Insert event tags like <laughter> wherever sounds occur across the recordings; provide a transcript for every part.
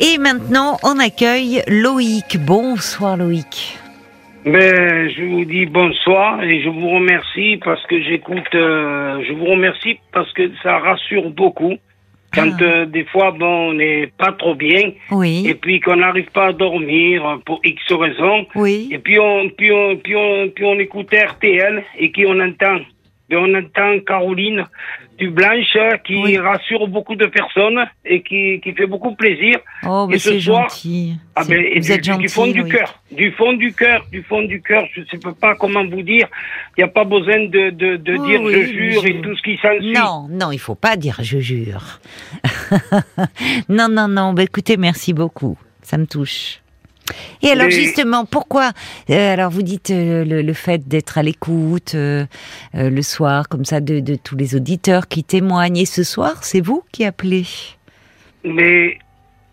Et maintenant, on accueille Loïc. Bonsoir Loïc. Ben, je vous dis bonsoir et je vous remercie parce que j'écoute. euh, je vous remercie parce que ça rassure beaucoup quand Ah. euh, des fois bon, on n'est pas trop bien et Oui, puis qu'on n'arrive pas à dormir pour X raisons oui. et puis on puis on puis on puis on écoute RTL et qui on entend et on entend Caroline du Blanche qui Oui. rassure beaucoup de personnes et qui qui fait beaucoup plaisir. Oh, mais Et ce c'est gentil. Ah ben, et vous du, êtes du- gentil. du fond du cœur, du fond du cœur, du fond du cœur. Je ne sais pas comment vous dire. Il n'y a pas besoin de, de, de dire oui, je jure je- et tout ce qui s'ensuit. Non, non, il faut pas dire je jure. <laughs> non, non, non. Bah, écoutez, merci beaucoup. Ça me touche. Et alors justement, pourquoi euh, Alors vous dites euh, le, le fait d'être à l'écoute euh, le soir, comme ça, de, de tous les auditeurs qui témoignent. Et ce soir, c'est vous qui appelez? Mais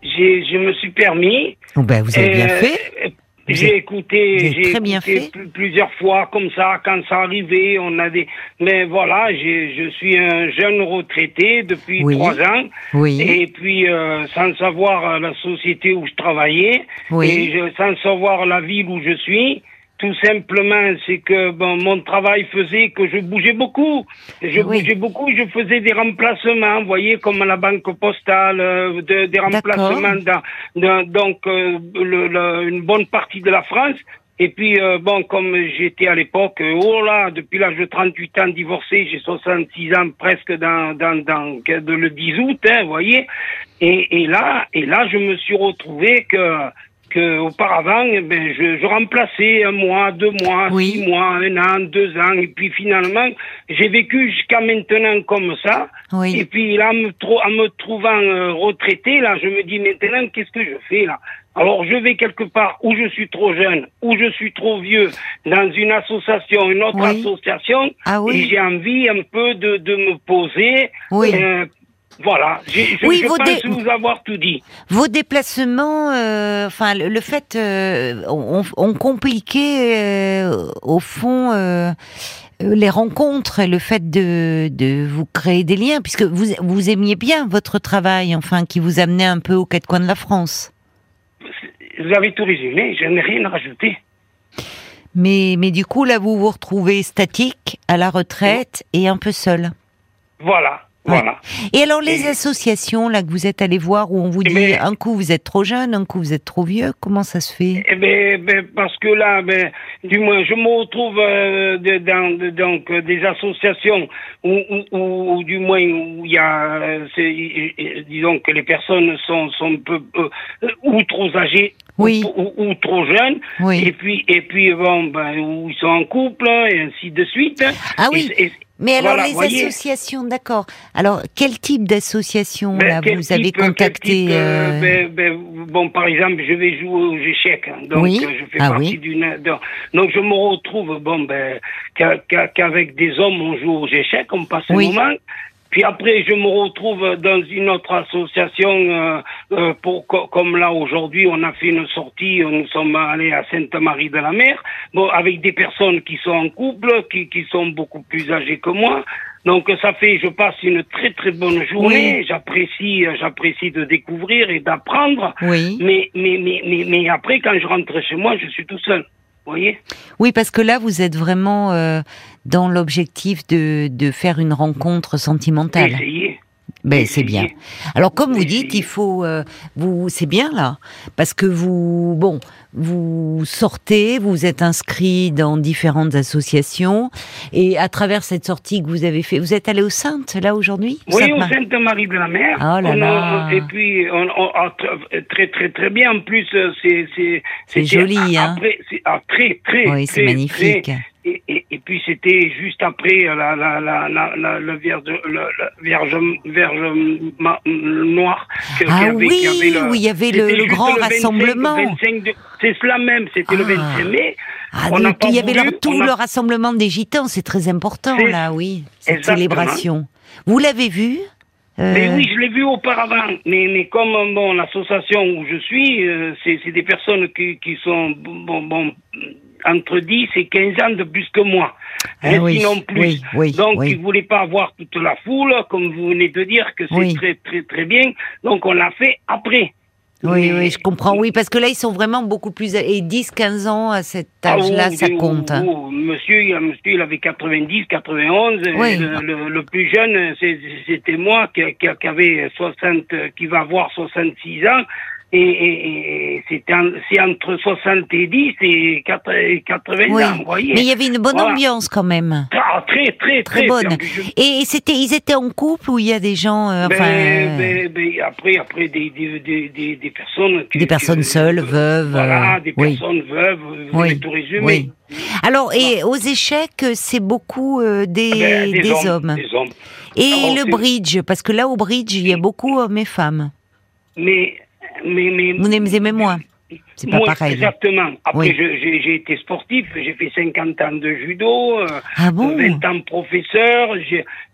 je me suis permis. Oh, ben, Vous avez bien fait. J'ai écouté, j'ai écouté pl- plusieurs fois comme ça quand ça arrivait. On a des, mais voilà, je suis un jeune retraité depuis Oui. trois ans. Oui, Et puis, euh, sans savoir euh, la société où je travaillais, Oui. et je- sans savoir la ville où je suis, tout simplement, c'est que bon, mon travail faisait que je bougeais beaucoup. Je Oui. bougeais beaucoup, je faisais des remplacements, vous voyez, comme à la banque postale, euh, de- des remplacements dans, dans- donc euh, le- le- une bonne partie de la France. Et puis, euh, bon, comme j'étais à l'époque, euh, oh là, depuis l'âge de 38 ans divorcé, j'ai 66 ans presque dans, dans, dans de le 10 août, hein, vous voyez. Et, et là, et là, je me suis retrouvé que, que auparavant, eh ben, je, je remplaçais un mois, deux mois, Oui. six mois, un an, deux ans. Et puis finalement, j'ai vécu jusqu'à maintenant comme ça. Et puis là, en me, trou- en me trouvant euh, retraité, là, je me dis maintenant, qu'est-ce que je fais là? Alors, je vais quelque part où je suis trop jeune, où je suis trop vieux, dans une association, une autre Oui. association, Ah oui. et j'ai envie un peu de, de me poser. Oui. Euh, voilà, J'ai- je, Oui, je vos pense vous avoir tout dit. Vos déplacements, euh, enfin le, le fait, euh, ont, compliqué euh, au fond les rencontres, et le fait de, de vous créer des liens, puisque vous vous aimiez bien votre travail, enfin qui vous amenait un peu aux quatre coins de la France. Vous avez tout résumé, je n'ai rien à rajouter. Mais mais du coup là vous vous retrouvez statique, à la retraite et un peu seul. Voilà. Voilà. Et alors les Et- associations là que vous êtes allé voir où on vous Eh dit ben- un coup vous êtes trop jeune, un coup vous êtes trop vieux, comment ça se fait? Eh ben, ben, parce que là, ben, du moins, je me retrouve euh, de- dans de- donc euh, des associations où, où, où- où, du moins où il y a, euh, disons que les personnes sont sont un peu euh, ou trop âgées Oui. ou, ou- ou trop jeunes, Oui. et puis et puis bon, ben, où ils sont en couple et ainsi de suite. Ah oui. Et- et- Mais alors Voilà, les voyez. associations, d'accord. Alors quel type d'association Ben, vous avez type, contacté type, euh, euh, ben, ben, Bon, par exemple, je vais jouer aux échecs, hein, donc Oui. euh, je fais Ah partie oui. d'une. donc- je me retrouve, bon, ben, qu'avec des hommes on joue aux échecs, on passe Oui. un moment. Puis après, je me retrouve dans une autre association, euh, euh, pour co- comme là aujourd'hui, on a fait une sortie, nous sommes allés à Sainte-Marie-de-la-Mer, bon, avec des personnes qui sont en couple, qui, qui sont beaucoup plus âgées que moi. Donc ça fait, je passe une très très bonne journée. Oui. J'apprécie, euh, j'apprécie de découvrir et d'apprendre. Oui. Mais, mais mais mais mais après, quand je rentre chez moi, je suis tout seul. Vous voyez Oui, parce que là vous êtes vraiment euh, dans l'objectif de, de faire une rencontre sentimentale. Essayez. Ben c'est bien. Alors comme vous dites, il faut euh, vous c'est bien là parce que vous bon vous sortez, vous êtes inscrit dans différentes associations et à travers cette sortie que vous avez fait, vous êtes allé au Sainte là aujourd'hui? Oui, au Sainte-Marie Sainte-Marie-de-la-Mer. Oh là On a- là. Et puis, on, on- tr- très, très, très bien. En plus, euh, c'est... C'est joli, hein. Après, ah, très, très, Oui, c'est magnifique. très- et, et, et puis, c'était juste après euh, la, la, la, la, la, le vierge, le, le vierge, vierge ma- noir. que- Ah avait- oui, avait le- oui, il y avait le- le grand 25 rassemblement. 25 de- c'est cela même, c'était le Ah. 25 mai. Ah, On pas il y avait voulu, leur- tout a- le rassemblement des gitans, c'est très important là, oui, cette Exactement. célébration. Vous l'avez vu Euh, Mais oui, je l'ai vu auparavant. Mais, mais comme euh, bon, l'association où je suis, euh, c'est c'est des personnes qui, qui sont bon, bon, entre 10 et 15 ans de plus que moi. Ah oui, sinon plus. oui, oui, Donc, oui. ils voulaient pas avoir toute la foule, comme vous venez de dire, que c'est Oui. très, très, très bien. Donc, on l'a fait après. Oui, oui, je comprends. Oui, parce que là, ils sont vraiment beaucoup plus. Et 10, 15 ans à cet ah, âge-là, ça compte. Hein. monsieur, monsieur, il avait 90, 91. Le, plus jeune, c'était moi qui, qui, avait 60, qui va avoir 66 ans et, c'est entre 70 et 80 ans, vous voyez. Mais il y avait une bonne ambiance quand même. Ah, très, très, très, bonne. Et c'était, ils étaient en couple ou il y a des gens, euh, ben, enfin. Ben, ben, après, après des, des, des, des personnes. des personnes seules, veuves. Voilà, des personnes veuves. Vous oui. tout résumer. Oui. Alors, et aux échecs, c'est beaucoup euh, des, ah des, hommes, Des hommes. Et le bridge, parce que là, au bridge, il y a beaucoup hommes et femmes. Mais mais, mais, Vous aimez moins c'est pas pareil. Exactement. Après, j'ai été sportif, j'ai fait 50 ans de judo, euh, ah bon 20 ans professeur.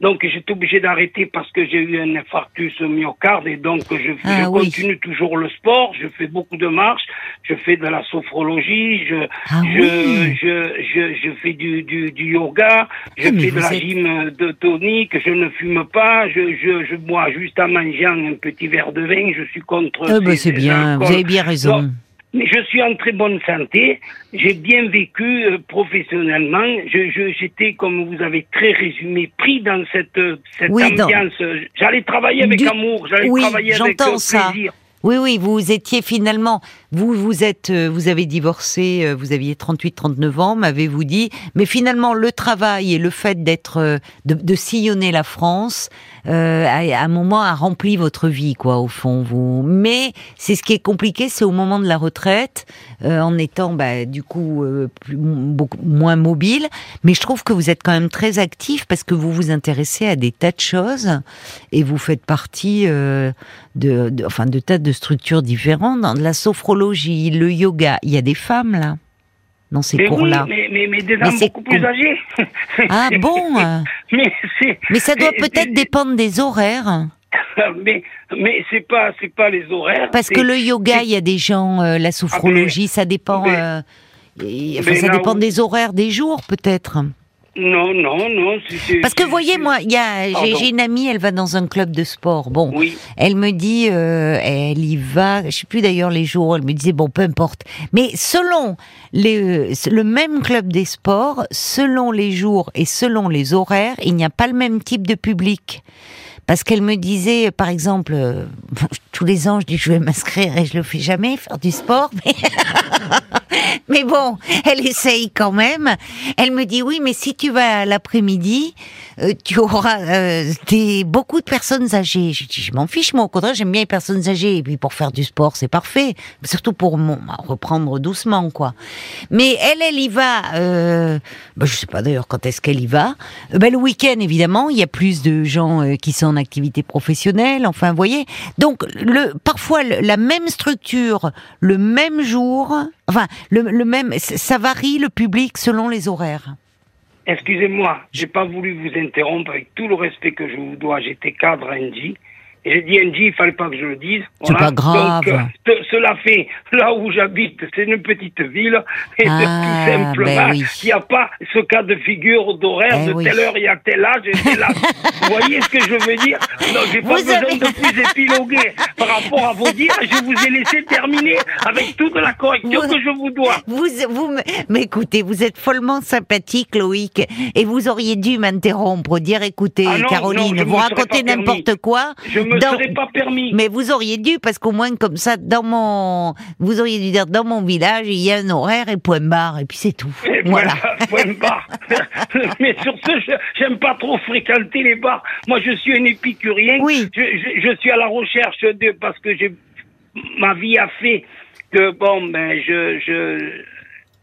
Donc, j'étais obligé d'arrêter parce que j'ai eu un infarctus myocarde et donc je, ah continue toujours le sport. Je fais beaucoup de marches, je fais de la sophrologie, je, ah je, je, je, fais du, du, du yoga, je fais de la gym de tonique, je ne fume pas, je, je, je bois juste en mangeant un petit verre de vin, je suis contre. Ah ben c'est bien, vous avez bien raison. Je suis en très bonne santé. J'ai bien vécu euh, professionnellement. Je, j'étais, comme vous avez très résumé, pris dans cette, cette ambiance. J'allais travailler avec amour. J'allais travailler avec euh, plaisir. Oui, oui, vous étiez finalement, vous vous êtes, euh, vous avez divorcé, euh, vous aviez 38, 39 ans, m'avez-vous dit, mais finalement le travail et le fait d'être, euh, de, sillonner la France, à, un moment a rempli votre vie, quoi, au fond. Vous, mais c'est ce qui est compliqué, c'est au moment de la retraite, en étant, bah, du coup, plus, beaucoup moins mobile. Mais je trouve que vous êtes quand même très actif parce que vous vous intéressez à des tas de choses et vous faites partie de, de, enfin, de tas de structures différentes, dans la sophrologie, le yoga. Il y a des femmes là dans ces cours-là. mais, mais, mais, des beaucoup plus âgés. Ah <laughs> bon mais, mais ça doit peut-être dépendre des horaires. <laughs> mais mais c'est pas c'est pas les horaires. Parce que le yoga, il y a des gens, euh, la sophrologie, ah, ça dépend. Euh, enfin, ça dépend des horaires des jours peut-être. Non, non, non. Parce que voyez, moi, il y a, j'ai une amie, elle va dans un club de sport. Bon, oui. elle me dit, euh, elle y va. Je sais plus d'ailleurs les jours. Elle me disait bon, peu importe. Mais selon les, euh, le même club des sports, selon les jours et selon les horaires, il n'y a pas le même type de public parce qu'elle me disait, par exemple, euh, tous les ans, je dis je vais m'inscrire et je le fais jamais, faire du sport, mais, <laughs> mais bon, elle essaye quand même. Elle me dit oui, mais si tu vas l'après-midi, euh, tu auras euh, des, beaucoup de personnes âgées. Je dis je m'en fiche, moi au contraire, j'aime bien les personnes âgées. Et puis pour faire du sport, c'est parfait, surtout pour reprendre doucement, quoi. Mais elle, elle y va. Euh, bah, je sais pas d'ailleurs quand est-ce qu'elle y va. Bah, le week-end, évidemment, il y a plus de gens qui sont activité professionnelle, enfin, vous voyez. Donc, parfois, la même structure, le même jour, enfin, le, même, ça varie le public selon les horaires. Excusez-moi, j'ai pas voulu vous interrompre avec tout le respect que je vous dois. J'étais cadre à j'ai dit NG, il fallait pas que je le dise. C'est pas grave. Donc, euh, cela fait, là où j'habite, c'est une petite ville, et ah, tout simplement, ben il n'y a pas ce cas de figure d'horaire, eh de telle heure, il y a tel âge, et là. <laughs> vous voyez ce que je veux dire? Non, j'ai pas besoin de plus épiloguer par rapport à vos dires, je vous ai laissé terminer avec toute la correction que je vous dois. Vous, vous, mais écoutez, vous êtes follement sympathique, Loïc, et vous auriez dû m'interrompre, dire, écoutez, ah Caroline, vous racontez n'importe quoi me pas permis. Mais vous auriez dû, parce qu'au moins comme ça, dans mon, vous auriez dû dire dans mon village, il y a un horaire et point barre, et puis c'est tout. voilà. Point, barre. <laughs> Mais sur ce, j'aime pas trop fréquenter les bars. Moi, je suis un épicurien. Oui. Je, je, suis à la recherche de, parce que j'ai, ma vie a fait que bon, ben, je, je,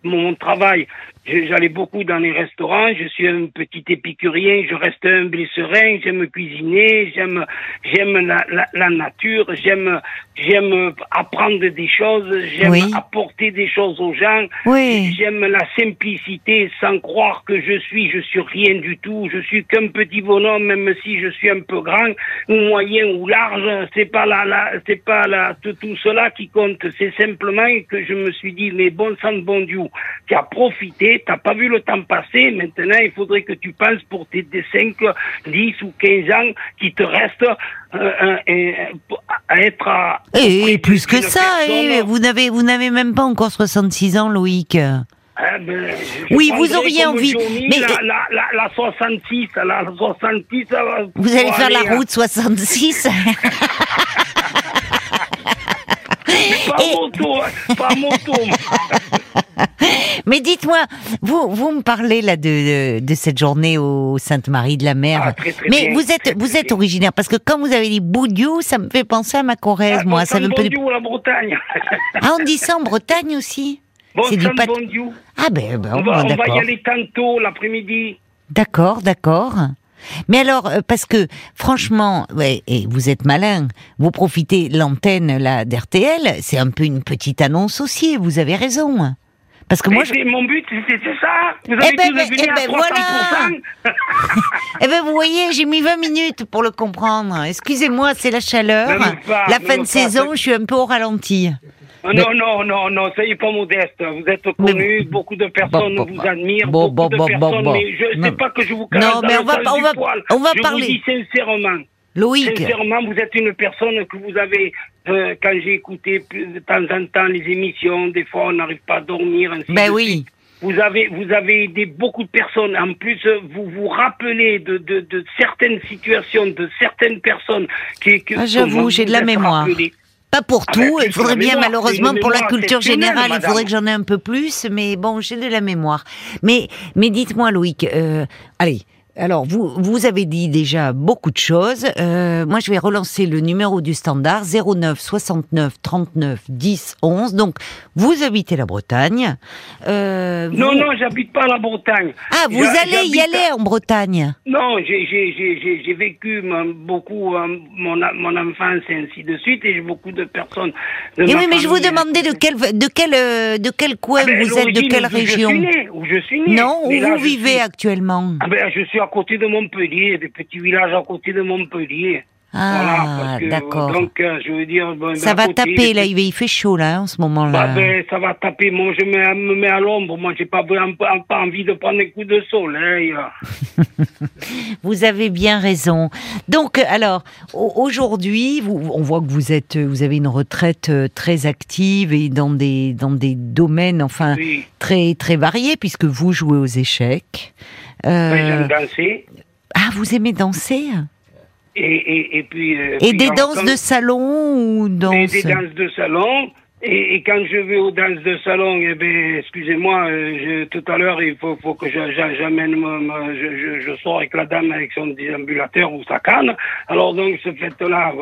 mon travail J'allais beaucoup dans les restaurants, je suis un petit épicurien, je reste humble et serein, j'aime cuisiner, j'aime j'aime la, la, la, nature, j'aime j'aime apprendre des choses, j'aime apporter des choses aux gens, oui. j'aime la simplicité sans croire que je suis je suis rien du tout, je suis qu'un petit bonhomme même si je suis un peu grand ou moyen ou large, c'est pas la, la c'est pas la tout, tout cela qui compte, c'est simplement que je me suis dit mais bon sang de bon Dieu qui a profité passé, t'as pas vu le temps passer. Maintenant, il faudrait que tu penses pour tes 5, 10 ou 15 ans qui te restent euh, euh, à être à. Et, plus que ça, et vous n'avez vous n'avez même pas encore 66 ans, Loïc. Ah ben, oui, vous auriez envie. mais la, la, la, 66, la 66. Vous allez faire la hein. route 66 <laughs> <laughs> pas moto, pas moto. <laughs> <laughs> Mais dites-moi, vous, vous me parlez là de, de, cette journée au Sainte-Marie de la Mer. Ah, très, très Mais bien, vous êtes, vous êtes originaire parce que quand vous avez dit Boudiou, ça me fait penser à ma Corrèze, ah, moi. Ça me fait la Bretagne. <laughs> ah, on dit ça en Bretagne aussi. Bon, c'est du pat... Ah ben, ben on, va, on va y aller tantôt l'après-midi. D'accord, d'accord. Mais alors, euh, parce que franchement, ouais, et vous êtes malin, vous profitez l'antenne là d'RTL, c'est un peu une petite annonce aussi. Vous avez raison. Parce que moi, je... mon but, c'est ça. Vous avez eh ben, eh ben, voilà. <laughs> eh ben, vous voyez, j'ai mis 20 minutes pour le comprendre. Excusez-moi, c'est la chaleur. la fin de saison, je suis un peu au ralenti. Ah, non, non, non, non, soyez pas modeste. Vous êtes connu, beaucoup de personnes vous admirent, beaucoup de personnes, mais je sais pas que je vous cache Non, mais on va, on va, on va je parler. vous dis sincèrement. Loïc. Sincèrement, vous êtes une personne que vous avez, euh, quand j'ai écouté de temps en temps les émissions, des fois on n'arrive pas à dormir. Ainsi ben oui. Vous avez, vous avez aidé beaucoup de personnes. En plus, vous vous rappelez de, de, de certaines situations, de certaines personnes qui. qui ah, J'avoue, j'ai de la mémoire. Pas pour ah tout, ben, il faudrait bien malheureusement pour la culture générale, il faudrait que j'en ai un peu plus, mais bon, j'ai de la mémoire. Mais, mais dites-moi Loïc, euh, allez, alors, vous, vous avez dit déjà beaucoup de choses. Euh, moi, je vais relancer le numéro du standard 09 69 39 10 11. Donc, vous habitez la Bretagne. Euh, non, non, j'habite pas la Bretagne. Ah, vous allez y aller en Bretagne Non, j'ai vécu beaucoup euh, mon, mon enfance et ainsi de suite, et j'ai beaucoup de personnes. De et oui, mais je vous demandais de quel de quel de quel coin ah ben, vous êtes, de quelle région Où je suis né. Non, où vous vivez actuellement ah ben, je suis à côté de Montpellier, des petits villages à côté de Montpellier. Ah, d'accord. Donc, euh, je veux dire. ça va taper, là, il fait chaud, là, en ce moment-là. Bah, ben, ça va taper. Moi, je me, mets à l'ombre. Moi, j'ai pas, pas envie de prendre un coup de soleil. <laughs> vous avez bien raison. Donc, alors, aujourd'hui, on voit que vous êtes, vous avez une retraite euh, très active et dans des, dans des domaines, enfin, très, très variés, puisque vous jouez aux échecs. Euh... Oui, j'aime danser. Ah, vous aimez danser? Et, et, et, puis. Euh, et des danses de salon ou danses Des danses de salon. Et, et, quand je vais aux danses de salon, eh ben, excusez-moi, euh, tout à l'heure, il faut, faut que j'amène, je, je, je, sors avec la dame avec son déambulateur ou sa canne. Alors donc, ce fait-là,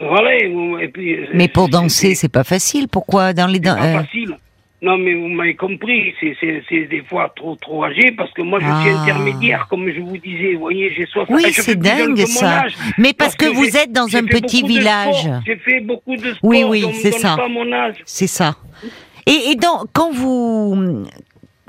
voilà. Et puis. Mais pour danser, c'est pas facile. Pourquoi dans les danses Pas facile. Non, mais vous m'avez compris, c'est des fois trop trop âgé parce que moi je suis ah. intermédiaire, comme je vous disais. Vous voyez, j'ai 60 Oui, c'est dingue ça. Mais parce, que, vous êtes dans un petit village. J'ai fait beaucoup de sport. Oui, oui, c'est ça. C'est ça. Et, et donc, quand vous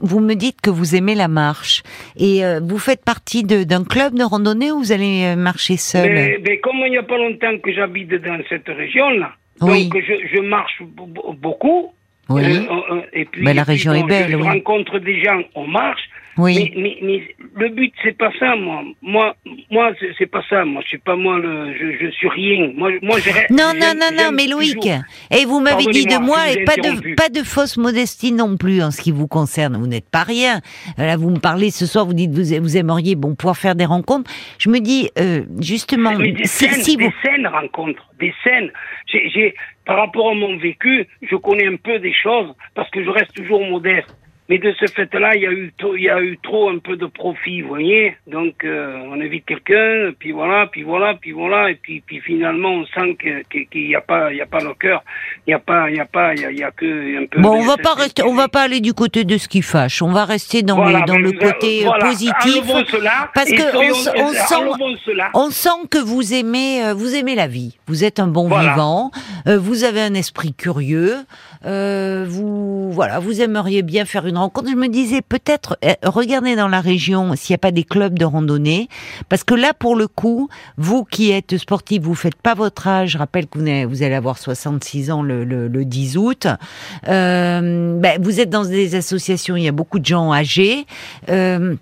vous me dites que vous aimez la marche et euh, vous faites partie d'un club de randonnée ou vous allez euh, marcher seul? Mais, mais Comme il n'y a pas longtemps que j'habite dans cette région-là, donc je, je marche beaucoup. Oui. Euh, euh, et puis, mais la région est belle. Je, oui. rencontre des gens, on marche. Oui. Mais, mais, mais le but c'est pas ça, moi. Moi, moi, c'est pas ça. Moi, je suis pas moi. Le, je, je suis rien. Moi, moi, Non, non, non, non. Mais Loïc, et vous m'avez dit de moi, et pas de pas de fausse modestie non plus en ce qui vous concerne. Vous n'êtes pas rien. Là, vous me parlez ce soir. Vous dites vous vous aimeriez bon pouvoir faire des rencontres. Je me dis euh, justement, mais des si, scènes, si vous... des scènes rencontres, des scènes. J'ai par rapport à mon vécu, je connais un peu des choses parce que je reste toujours modeste. Mais de ce fait-là, il y a eu trop, il y a eu trop un peu de profit, vous voyez. Donc, euh, on invite quelqu'un, puis voilà, puis voilà, puis voilà, et puis, puis finalement, on sent qu'il n'y a pas, il y a pas le cœur, il n'y a pas, il y a pas, il y a, que un peu. Bon, on va pas rester, on va pas aller du côté de ce qui fâche. On va rester dans le, dans le côté voilà, positif, cela, parce que on, on sent, on sent que vous aimez, euh, vous aimez la vie. Vous êtes un bon voilà. vivant. Euh, vous avez un esprit curieux. Euh, vous, voilà, vous aimeriez bien faire une rencontre. Je me disais peut-être euh, regardez dans la région s'il n'y a pas des clubs de randonnée, parce que là pour le coup, vous qui êtes sportif, vous faites pas votre âge. Je rappelle que vous, allez- avoir 66 ans le 10 août. Euh, ben, vous êtes dans des associations, il y a beaucoup de gens âgés. Euh,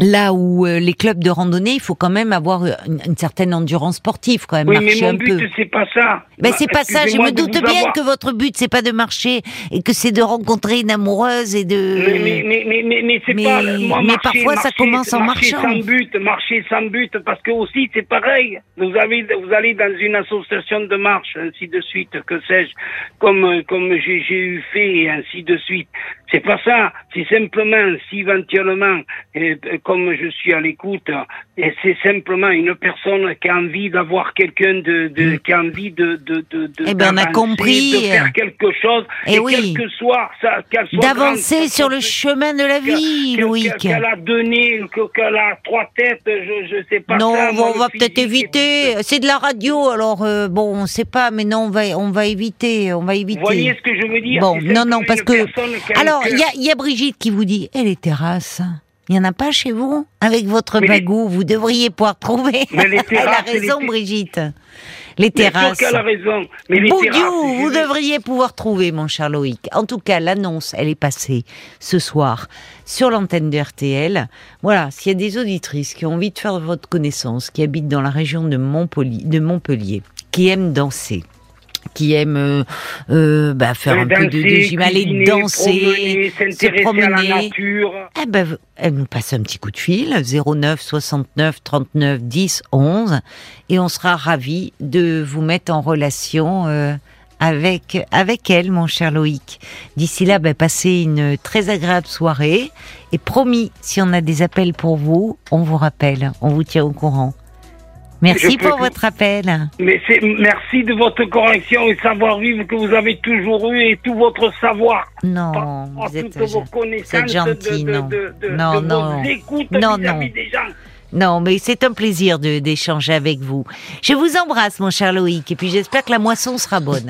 Là où euh, les clubs de randonnée, il faut quand même avoir une, une certaine endurance sportive, quand même Oui, mais marcher mon un but, c'est pas ça. Ben Bah, c'est pas ça. Je me doute bien avoir- que votre but c'est pas de marcher et que c'est de rencontrer une amoureuse et de. Mais, mais, mais, mais, mais, c'est pas. Moi, mais marcher, parfois, ça marcher- commence en marcher marchant. sans but, marcher sans but, parce que aussi, c'est pareil. Vous, avez, vous allez dans une association de marche, ainsi de suite, que sais-je, comme, euh, comme j'ai j'ai eu fait, et ainsi de suite. C'est pas ça. C'est simplement, si éventuellement, euh, comme je suis à l'écoute, et c'est simplement une personne qui a envie d'avoir quelqu'un de, de qui a envie de, de, de, de Eh ben, on a d'avancer, compris. de faire quelque chose, Eh et oui. quel que soit ça, qu'elle soit D'avancer sur le chemin de la vie, Loïc. Qu'elle a donné, que- qu'elle a trois têtes, je, je sais pas. Non, ça, on va, on le va peut-être éviter. C'est de la radio, alors euh, bon, on sait pas, mais non, on va, on va éviter, on va éviter. Vous voyez ce que je veux dire Bon, non, non, parce que. Alors, il y a, il y a Brigitte qui vous dit, et les terrasses il y en a pas chez vous Avec votre Mais les- bagou, vous devriez pouvoir trouver. Mais les <laughs> Elle a raison, les- Brigitte. Les terrasses. a raison. Mais les Boudiou, terrasses, vous devriez pouvoir trouver, mon cher Loïc. En tout cas, l'annonce, elle est passée ce soir sur l'antenne de RTL. Voilà, s'il y a des auditrices qui ont envie de faire votre connaissance, qui habitent dans la région de Montpellier, de Montpellier qui aiment danser, qui aiment euh, euh, bah, faire un peu de, gym, aller danser, promener, se à la promener. nature. Eh ben, elle nous passe un petit coup de fil, 09 69 39 10 11, et on sera ravis de vous mettre en relation euh, avec, avec elle, mon cher Loïc. D'ici là, ben, passez une très agréable soirée, et promis, si on a des appels pour vous, on vous rappelle, on vous tient au courant. Merci pour votre appel. Mais c'est merci de votre correction et savoir-vivre que vous avez toujours eu et tout votre savoir. Non, Par- par vous êtes, toutes vos connaissances gentil, de, non. de, de, Non, non. Non, non. des gens. Non, mais c'est un plaisir d'échanger avec vous. Je vous embrasse, mon cher Loïc, et puis j'espère que la moisson sera bonne.